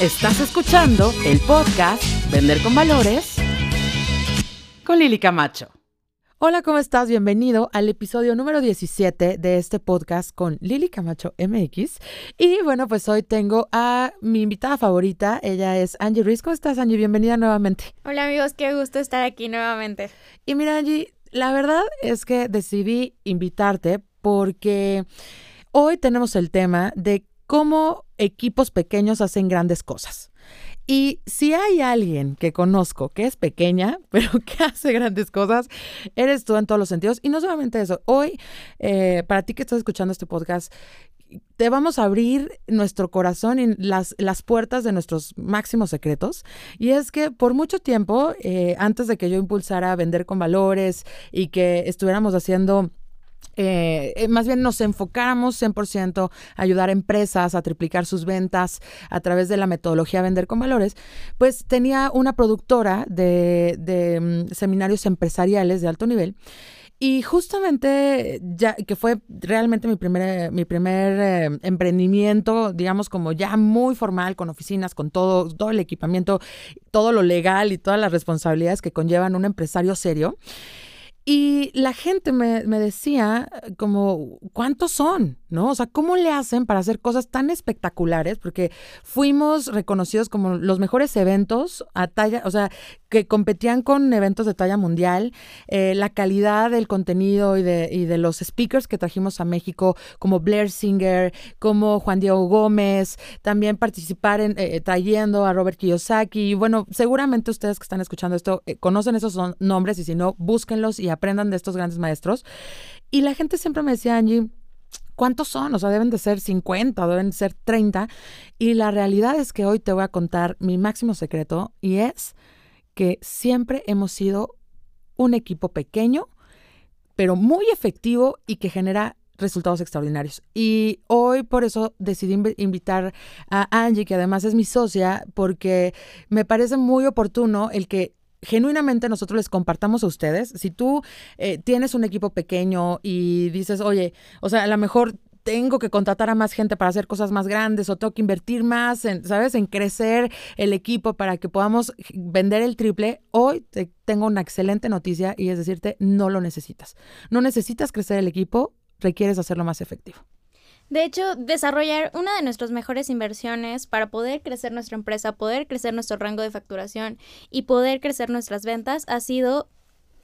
Estás escuchando el podcast Vender con Valores con Lili Camacho. Hola, ¿cómo estás? Bienvenido al episodio número 17 de este podcast con Lili Camacho MX. Y bueno, pues hoy tengo a mi invitada favorita. Ella es Angie Ruiz. ¿Cómo estás, Angie? Bienvenida nuevamente. Hola, amigos. Qué gusto estar aquí nuevamente. Y mira, Angie, la verdad es que decidí invitarte porque hoy tenemos el tema de cómo equipos pequeños hacen grandes cosas. Y si hay alguien que conozco que es pequeña, pero que hace grandes cosas, eres tú en todos los sentidos. Y no solamente eso, hoy, eh, para ti que estás escuchando este podcast, te vamos a abrir nuestro corazón y las, las puertas de nuestros máximos secretos. Y es que por mucho tiempo, eh, antes de que yo impulsara a vender con valores y que estuviéramos haciendo eh, eh, más bien nos enfocáramos 100% a ayudar a empresas a triplicar sus ventas a través de la metodología Vender con Valores, pues tenía una productora de, mm, seminarios empresariales de alto nivel. Y justamente, ya que fue realmente mi primer, mi primer eh, emprendimiento, digamos, como ya muy formal, con oficinas, con todo, todo el equipamiento, todo lo legal y todas las responsabilidades que conllevan un empresario serio. Y la gente me, me, decía como, ¿cuántos son? ¿No? O sea, ¿cómo le hacen para hacer cosas tan espectaculares? Porque fuimos reconocidos como los mejores eventos a talla, o sea, que competían con eventos de talla mundial. Eh, la calidad del contenido y de, y de los speakers que trajimos a México, como Blair Singer, como Juan Diego Gómez, también participar en eh, trayendo a Robert Kiyosaki. Y bueno, seguramente ustedes que están escuchando esto eh, conocen esos nombres y si no, búsquenlos y aprendan de estos grandes maestros. Y la gente siempre me decía, Angie, ¿cuántos son? O sea, deben de ser 50 o deben de ser 30. Y la realidad es que hoy te voy a contar mi máximo secreto y es que siempre hemos sido un equipo pequeño, pero muy efectivo y que genera resultados extraordinarios. Y hoy por eso decidí invitar a Angie, que además es mi socia, porque me parece muy oportuno el que genuinamente nosotros les compartamos a ustedes. Si tú eh, tienes un equipo pequeño y dices, oye, o sea, a lo mejor tengo que contratar a más gente para hacer cosas más grandes o tengo que invertir más en, ¿sabes? En crecer el equipo para que podamos vender el triple. Hoy te tengo una excelente noticia y es decirte, no lo necesitas. No necesitas crecer el equipo, requieres hacerlo más efectivo. De hecho, desarrollar una de nuestras mejores inversiones para poder crecer nuestra empresa, poder crecer nuestro rango de facturación y poder crecer nuestras ventas ha sido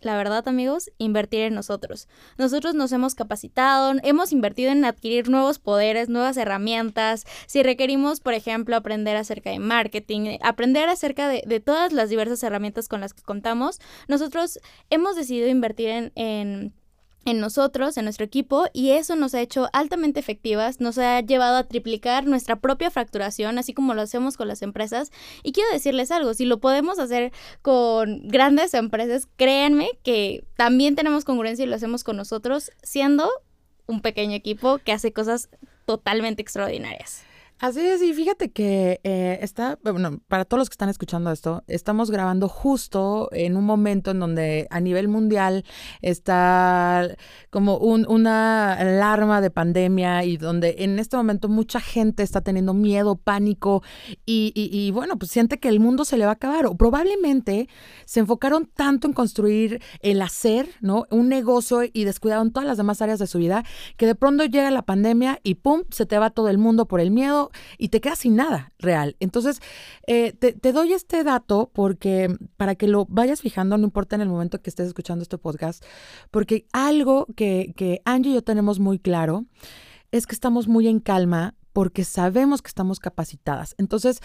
la verdad amigos, invertir en nosotros. Nosotros nos hemos capacitado, hemos invertido en adquirir nuevos poderes, nuevas herramientas. Si requerimos, por ejemplo, aprender acerca de marketing, aprender acerca de, todas las diversas herramientas con las que contamos, nosotros hemos decidido invertir en en nosotros, en nuestro equipo, y eso nos ha hecho altamente efectivas, nos ha llevado a triplicar nuestra propia facturación, así como lo hacemos con las empresas. Y quiero decirles algo, si lo podemos hacer con grandes empresas, créanme que también tenemos congruencia y lo hacemos con nosotros, siendo un pequeño equipo que hace cosas totalmente extraordinarias. Así es, y fíjate que eh, está, bueno, para todos los que están escuchando esto, estamos grabando justo en un momento en donde a nivel mundial está como un, una alarma de pandemia y donde en este momento mucha gente está teniendo miedo, pánico y, y, bueno, pues siente que el mundo se le va a acabar o probablemente se enfocaron tanto en construir el hacer, ¿no? Un negocio y descuidaron todas las demás áreas de su vida que de pronto llega la pandemia y pum, se te va todo el mundo por el miedo y te quedas sin nada real. Entonces, eh, te, doy este dato porque para que lo vayas fijando, no importa en el momento que estés escuchando este podcast, porque algo que, que Angie y yo tenemos muy claro es que estamos muy en calma porque sabemos que estamos capacitadas. Entonces,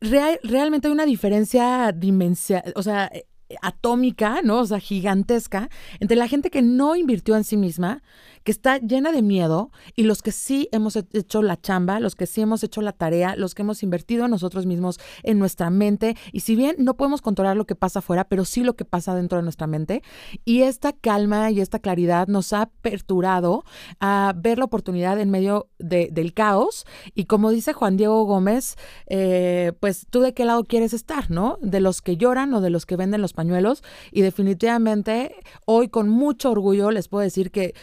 realmente hay una diferencia dimensional, o sea, eh, atómica, ¿no? O sea, gigantesca, entre la gente que no invirtió en sí misma, que está llena de miedo, y los que sí hemos hecho la chamba, los que sí hemos hecho la tarea, los que hemos invertido en nosotros mismos, en nuestra mente, y si bien no podemos controlar lo que pasa afuera, pero sí lo que pasa dentro de nuestra mente, y esta calma y esta claridad nos ha aperturado a ver la oportunidad en medio del caos, y como dice Juan Diego Gómez, eh, pues tú de qué lado quieres estar, ¿no? De los que lloran o de los que venden los pañuelos, y definitivamente hoy con mucho orgullo les puedo decir que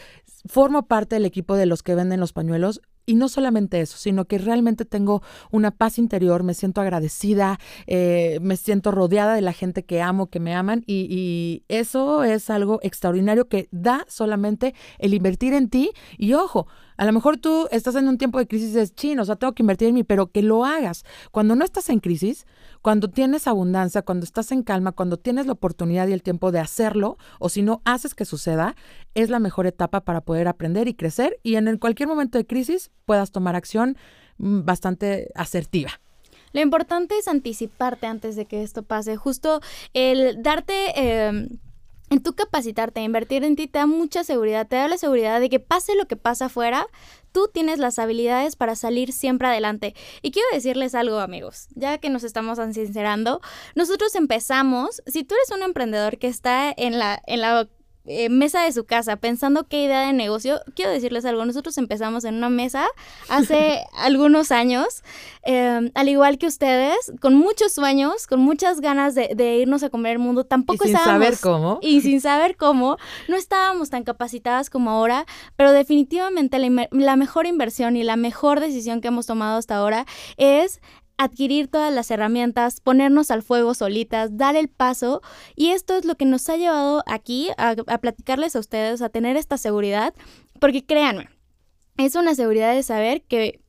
formo parte del equipo de los que venden los pañuelos y no solamente eso, sino que realmente tengo una paz interior, me siento agradecida, eh, me siento rodeada de la gente que amo, que me aman y, y, eso es algo extraordinario que da solamente el invertir en ti y ojo, a lo mejor tú estás en un tiempo de crisis y dices, chino, o sea, tengo que invertir en mí, pero que lo hagas. Cuando no estás en crisis, cuando tienes abundancia, cuando estás en calma, cuando tienes la oportunidad y el tiempo de hacerlo, o si no haces que suceda, es la mejor etapa para poder aprender y crecer y en cualquier momento de crisis puedas tomar acción mm, bastante asertiva. Lo importante es anticiparte antes de que esto pase. Justo el darte eh, en tu capacitarte, invertir en ti, te da mucha seguridad, te da la seguridad de que pase lo que pasa afuera, tú tienes las habilidades para salir siempre adelante. Y quiero decirles algo, amigos, ya que nos estamos sincerando, nosotros empezamos, si tú eres un emprendedor que está en la, en la eh, mesa de su casa pensando qué idea de negocio, quiero decirles algo, nosotros empezamos en una mesa hace algunos años, em, al igual que ustedes, con muchos sueños, con muchas ganas de, irnos a comer el mundo, tampoco y sin saber cómo. Y sin saber cómo, no estábamos tan capacitadas como ahora, pero definitivamente la, la mejor inversión y la mejor decisión que hemos tomado hasta ahora es adquirir todas las herramientas, ponernos al fuego solitas, dar el paso. Y esto es lo que nos ha llevado aquí a, platicarles a ustedes, a tener esta seguridad, porque créanme, es una seguridad de saber que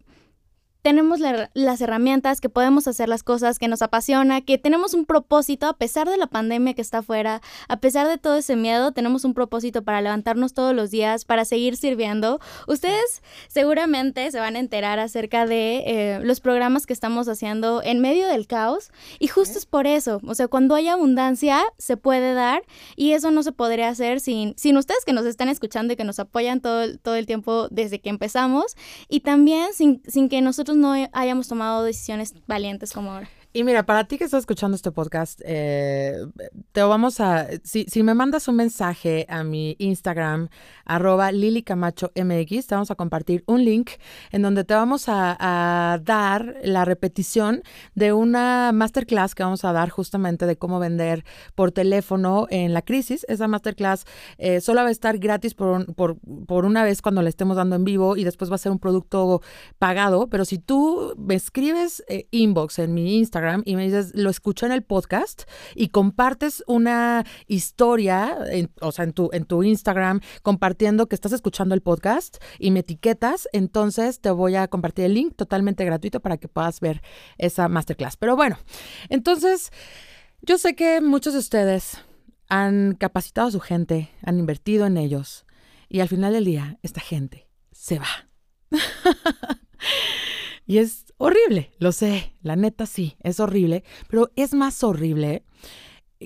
tenemos las herramientas, que podemos hacer las cosas que nos apasiona, que tenemos un propósito a pesar de la pandemia que está afuera, a pesar de todo ese miedo, tenemos un propósito para levantarnos todos los días, para seguir sirviendo. Ustedes seguramente se van a enterar acerca de eh, los programas que estamos haciendo en medio del caos y justo es por eso, o sea, cuando hay abundancia se puede dar y eso no se podría hacer sin, sin ustedes que nos están escuchando y que nos apoyan todo, todo el tiempo desde que empezamos y también sin, sin que nosotros no hayamos tomado decisiones valientes como ahora. Y mira, para ti que estás escuchando este podcast, eh, te vamos a, si, si, me mandas un mensaje a mi Instagram, arroba Lili Camacho MX, te vamos a compartir un link en donde te vamos a, dar la repetición de una masterclass que vamos a dar justamente de cómo vender por teléfono en la crisis. Esa masterclass eh, solo va a estar gratis por, por, por una vez cuando la estemos dando en vivo y después va a ser un producto pagado, pero si tú me escribes eh, inbox en mi Instagram, y me dices, lo escuché en el podcast y compartes una historia, o sea, en tu, en tu Instagram, compartiendo que estás escuchando el podcast y me etiquetas, entonces te voy a compartir el link totalmente gratuito para que puedas ver esa masterclass. Pero bueno, entonces, yo sé que muchos de ustedes han capacitado a su gente, han invertido en ellos y al final del día, esta gente se va. y es horrible, lo sé, la neta sí, es horrible, pero es más horrible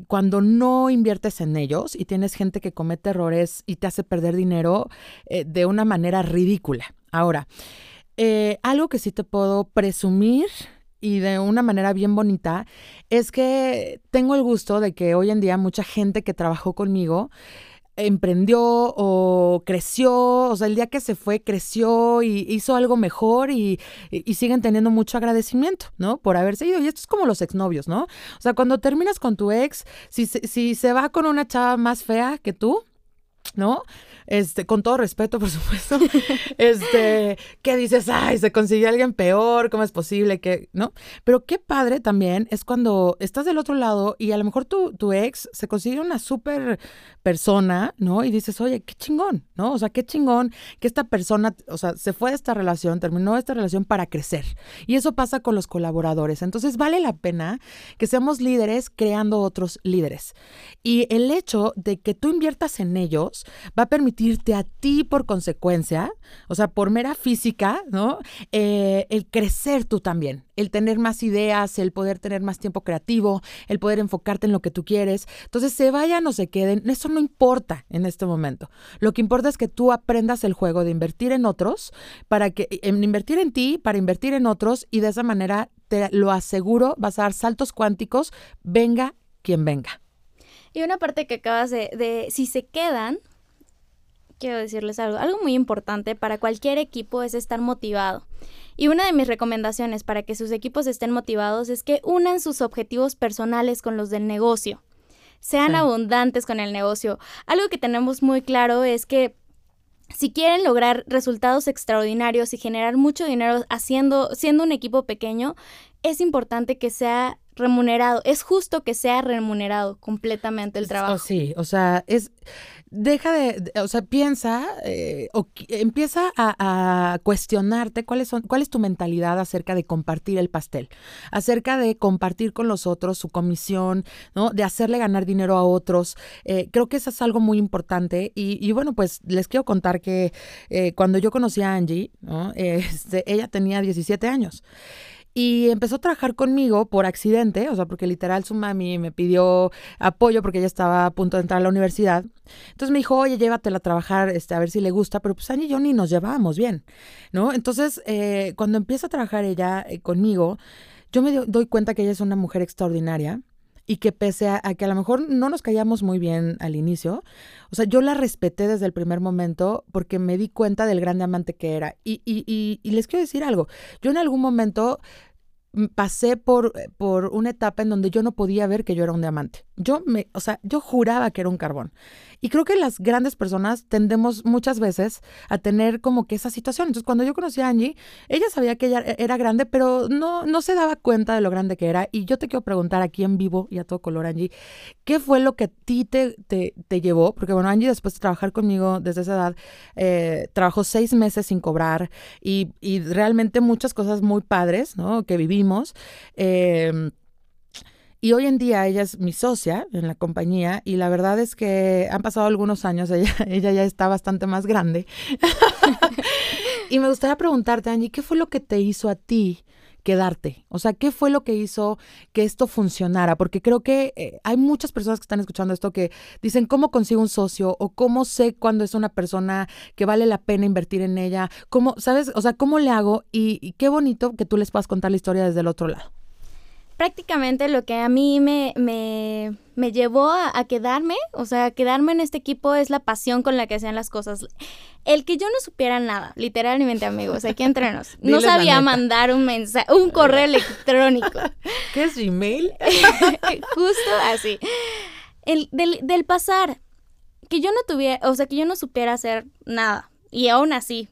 cuando no inviertes en ellos y tienes gente que comete errores y te hace perder dinero eh, de una manera ridícula. Ahora, eh, algo que sí te puedo presumir y de una manera bien bonita es que tengo el gusto de que hoy en día mucha gente que trabajó conmigo emprendió o creció, o sea, el día que se fue creció y hizo algo mejor y, siguen teniendo mucho agradecimiento, ¿no? Por haberse ido. Y esto es como los exnovios, ¿no? O sea, cuando terminas con tu ex, si, si se va con una chava más fea que tú, ¿no? Este, con todo respeto, por supuesto, este, ¿qué dices? Ay, se consiguió alguien peor, ¿cómo es posible que, no? Pero qué padre también es cuando estás del otro lado y a lo mejor tu, tu ex se consigue una súper persona, ¿no? Y dices, oye, qué chingón, ¿no? O sea, qué chingón que esta persona, o sea, se fue de esta relación, terminó esta relación para crecer. Y eso pasa con los colaboradores. Entonces, vale la pena que seamos líderes creando otros líderes. Y el hecho de que tú inviertas en ellos va a permitir a ti por consecuencia, o sea, por mera física, ¿no? Eh, el crecer tú también, el tener más ideas, el poder tener más tiempo creativo, el poder enfocarte en lo que tú quieres. Entonces, se vayan o se queden, eso no importa en este momento. Lo que importa es que tú aprendas el juego de invertir en otros, para que, en invertir en ti, para invertir en otros y de esa manera te lo aseguro, vas a dar saltos cuánticos, venga quien venga. Y una parte que acabas de, de si se quedan, quiero decirles algo. Algo muy importante para cualquier equipo es estar motivado. Y una de mis recomendaciones para que sus equipos estén motivados es que unan sus objetivos personales con los del negocio. Sean abundantes con el negocio. Algo que tenemos muy claro es que si quieren lograr resultados extraordinarios y generar mucho dinero haciendo, siendo un equipo pequeño, es importante que sea remunerado. Es justo que sea remunerado completamente el trabajo. sí, o sea, es deja de, o sea, piensa eh, o empieza a, cuestionarte cuáles son, cuál es tu mentalidad acerca de compartir el pastel, acerca de compartir con los otros su comisión, ¿no? De hacerle ganar dinero a otros. Eh, creo que eso es algo muy importante y, bueno, pues les quiero contar que eh, cuando yo conocí a Angie, ¿no? Este, ella tenía 17 años. Y empezó a trabajar conmigo por accidente, o sea, porque literal su mami me pidió apoyo porque ella estaba a punto de entrar a la universidad. Entonces me dijo, oye, llévatela a trabajar, este, a ver si le gusta, pero pues Angie y yo ni nos llevábamos bien, ¿no? Entonces, eh, cuando empieza a trabajar ella eh, conmigo, yo me doy cuenta que ella es una mujer extraordinaria y que pese a, que a lo mejor no nos callamos muy bien al inicio, o sea, yo la respeté desde el primer momento porque me di cuenta del grande amante que era. Y, y, y, y les quiero decir algo, yo en algún momento pasé por, por una etapa en donde yo no podía ver que yo era un diamante. Yo me, o sea, yo juraba que era un carbón. Y creo que las grandes personas tendemos muchas veces a tener como que esa situación. Entonces, cuando yo conocí a Angie, ella sabía que ella e-, era grande, pero no, no se daba cuenta de lo grande que era. Y yo te quiero preguntar aquí en vivo y a todo color, Angie, ¿qué fue lo que a ti te, te, llevó? Porque bueno, Angie después de trabajar conmigo desde esa edad, eh, trabajó seis meses sin cobrar y, y, realmente muchas cosas muy padres, ¿no? Que vivimos. Eh, y hoy en día ella es mi socia en la compañía y la verdad es que han pasado algunos años, ella, ella ya está bastante más grande. y me gustaría preguntarte, Angie, ¿qué fue lo que te hizo a ti quedarte? O sea, ¿qué fue lo que hizo que esto funcionara? Porque creo que eh, hay muchas personas que están escuchando esto que dicen, ¿cómo consigo un socio? O ¿cómo sé cuándo es una persona que vale la pena invertir en ella? ¿Cómo, sabes? O sea, ¿cómo le hago? y qué bonito que tú les puedas contar la historia desde el otro lado prácticamente lo que a mí me, me, me llevó a, quedarme, o sea, quedarme en este equipo es la pasión con la que hacían las cosas. El que yo no supiera nada, literalmente amigos, aquí entre nos, no sabía mandar un mensaje, un correo electrónico. ¿Qué es email? Justo así. El, del, del pasar, que yo no tuviera, o sea, que yo no supiera hacer nada. Y aún así,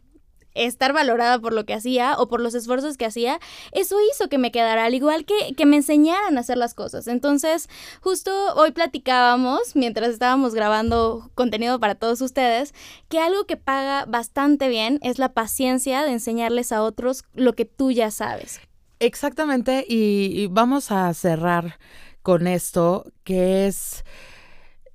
estar valorada por lo que hacía o por los esfuerzos que hacía, eso hizo que me quedara, al igual que, que me enseñaran a hacer las cosas. Entonces, justo hoy platicábamos, mientras estábamos grabando contenido para todos ustedes, que algo que paga bastante bien es la paciencia de enseñarles a otros lo que tú ya sabes. Exactamente, y vamos a cerrar con esto, que es,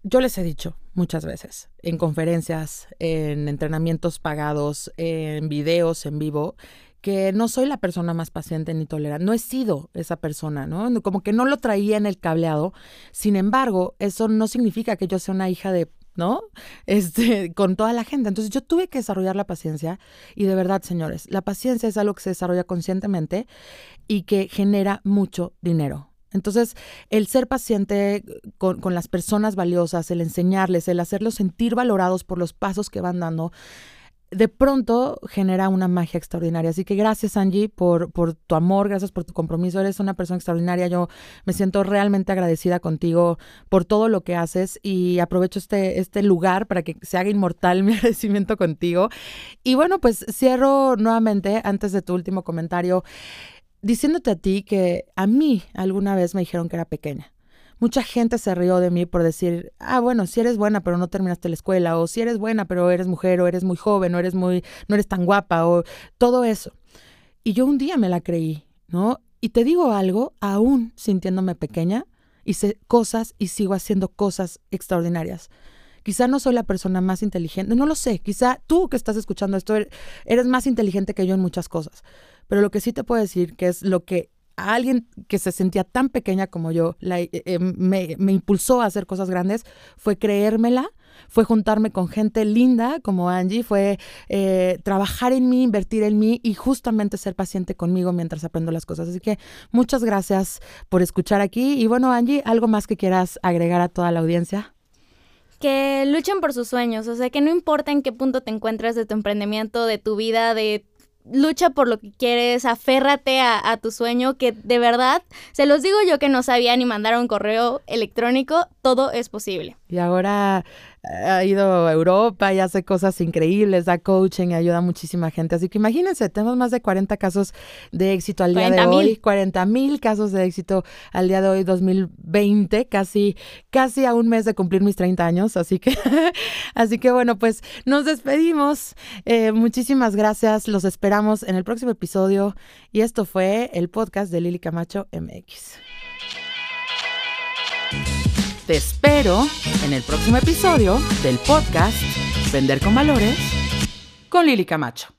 yo les he dicho, muchas veces, en conferencias, en entrenamientos pagados, en videos en vivo, que no soy la persona más paciente ni tolerante. No he sido esa persona, ¿no? Como que no lo traía en el cableado. Sin embargo, eso no significa que yo sea una hija de ¿no? Este, con toda la gente. Entonces yo tuve que desarrollar la paciencia y de verdad, señores, la paciencia es algo que se desarrolla conscientemente y que genera mucho dinero. Entonces, el ser paciente con, las personas valiosas, el enseñarles, el hacerlos sentir valorados por los pasos que van dando, de pronto genera una magia extraordinaria. Así que gracias, Angie, por, por tu amor, gracias por tu compromiso. Eres una persona extraordinaria. Yo me siento realmente agradecida contigo por todo lo que haces y aprovecho este, este lugar para que se haga inmortal mi agradecimiento contigo. Y bueno, pues cierro nuevamente, antes de tu último comentario, diciéndote a ti que a mí alguna vez me dijeron que era pequeña. Mucha gente se rió de mí por decir, ah, bueno, si eres buena pero no terminaste la escuela, o si eres buena pero eres mujer, o eres muy joven, o eres muy, no eres tan guapa, o todo eso. Y yo un día me la creí, ¿no? Y te digo algo, aún sintiéndome pequeña, hice cosas y sigo haciendo cosas extraordinarias. Quizá no soy la persona más inteligente, no lo sé, quizá tú que estás escuchando esto eres más inteligente que yo en muchas cosas pero lo que sí te puedo decir que es lo que a alguien que se sentía tan pequeña como yo eh, eh, me, impulsó a hacer cosas grandes fue creérmela, fue juntarme con gente linda como Angie, fue eh, trabajar en mí, invertir en mí y justamente ser paciente conmigo mientras aprendo las cosas. Así que muchas gracias por escuchar aquí. Y bueno, Angie, ¿algo más que quieras agregar a toda la audiencia? Que luchen por sus sueños, o sea, que no importa en qué punto te encuentres de tu emprendimiento, de tu vida, de lucha por lo que quieres, aférrate a, tu sueño, que de verdad, se los digo yo que no sabía ni mandar un correo electrónico, todo es posible. Y ahora ha ido a Europa y hace cosas increíbles, da coaching y ayuda a muchísima gente. Así que imagínense, tenemos más de 40 casos de éxito al día de hoy, 40 mil casos de éxito al día de hoy, 2020, casi, casi a un mes de cumplir mis 30 años. Así que, así que bueno, pues nos despedimos. Eh, muchísimas gracias, los esperamos en el próximo episodio y esto fue el podcast de Lili Camacho MX. Te espero en el próximo episodio del podcast Vender con Valores con Lili Camacho.